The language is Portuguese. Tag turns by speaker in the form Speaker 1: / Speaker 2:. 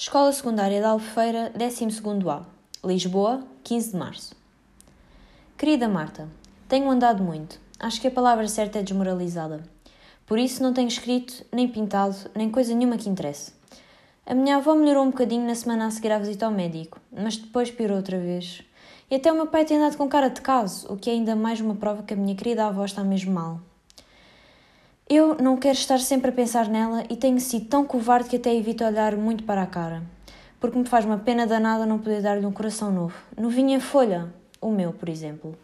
Speaker 1: Escola Secundária da Albufeira, 12º A, Lisboa, 15 de Março. Querida Marta, tenho andado muito. Acho que a palavra certa é desmoralizada. Por isso não tenho escrito, nem pintado, nem coisa nenhuma que interesse. A minha avó melhorou um bocadinho na semana a seguir à visita ao médico, mas depois piorou outra vez. E até o meu pai tem andado com cara de caso, o que é ainda mais uma prova que a minha querida avó está mesmo mal. Eu não quero estar sempre a pensar nela e tenho sido tão covarde que até evito olhar muito para a cara. Porque me faz uma pena danada não poder dar-lhe um coração novo. Novinha folha, o meu, por exemplo.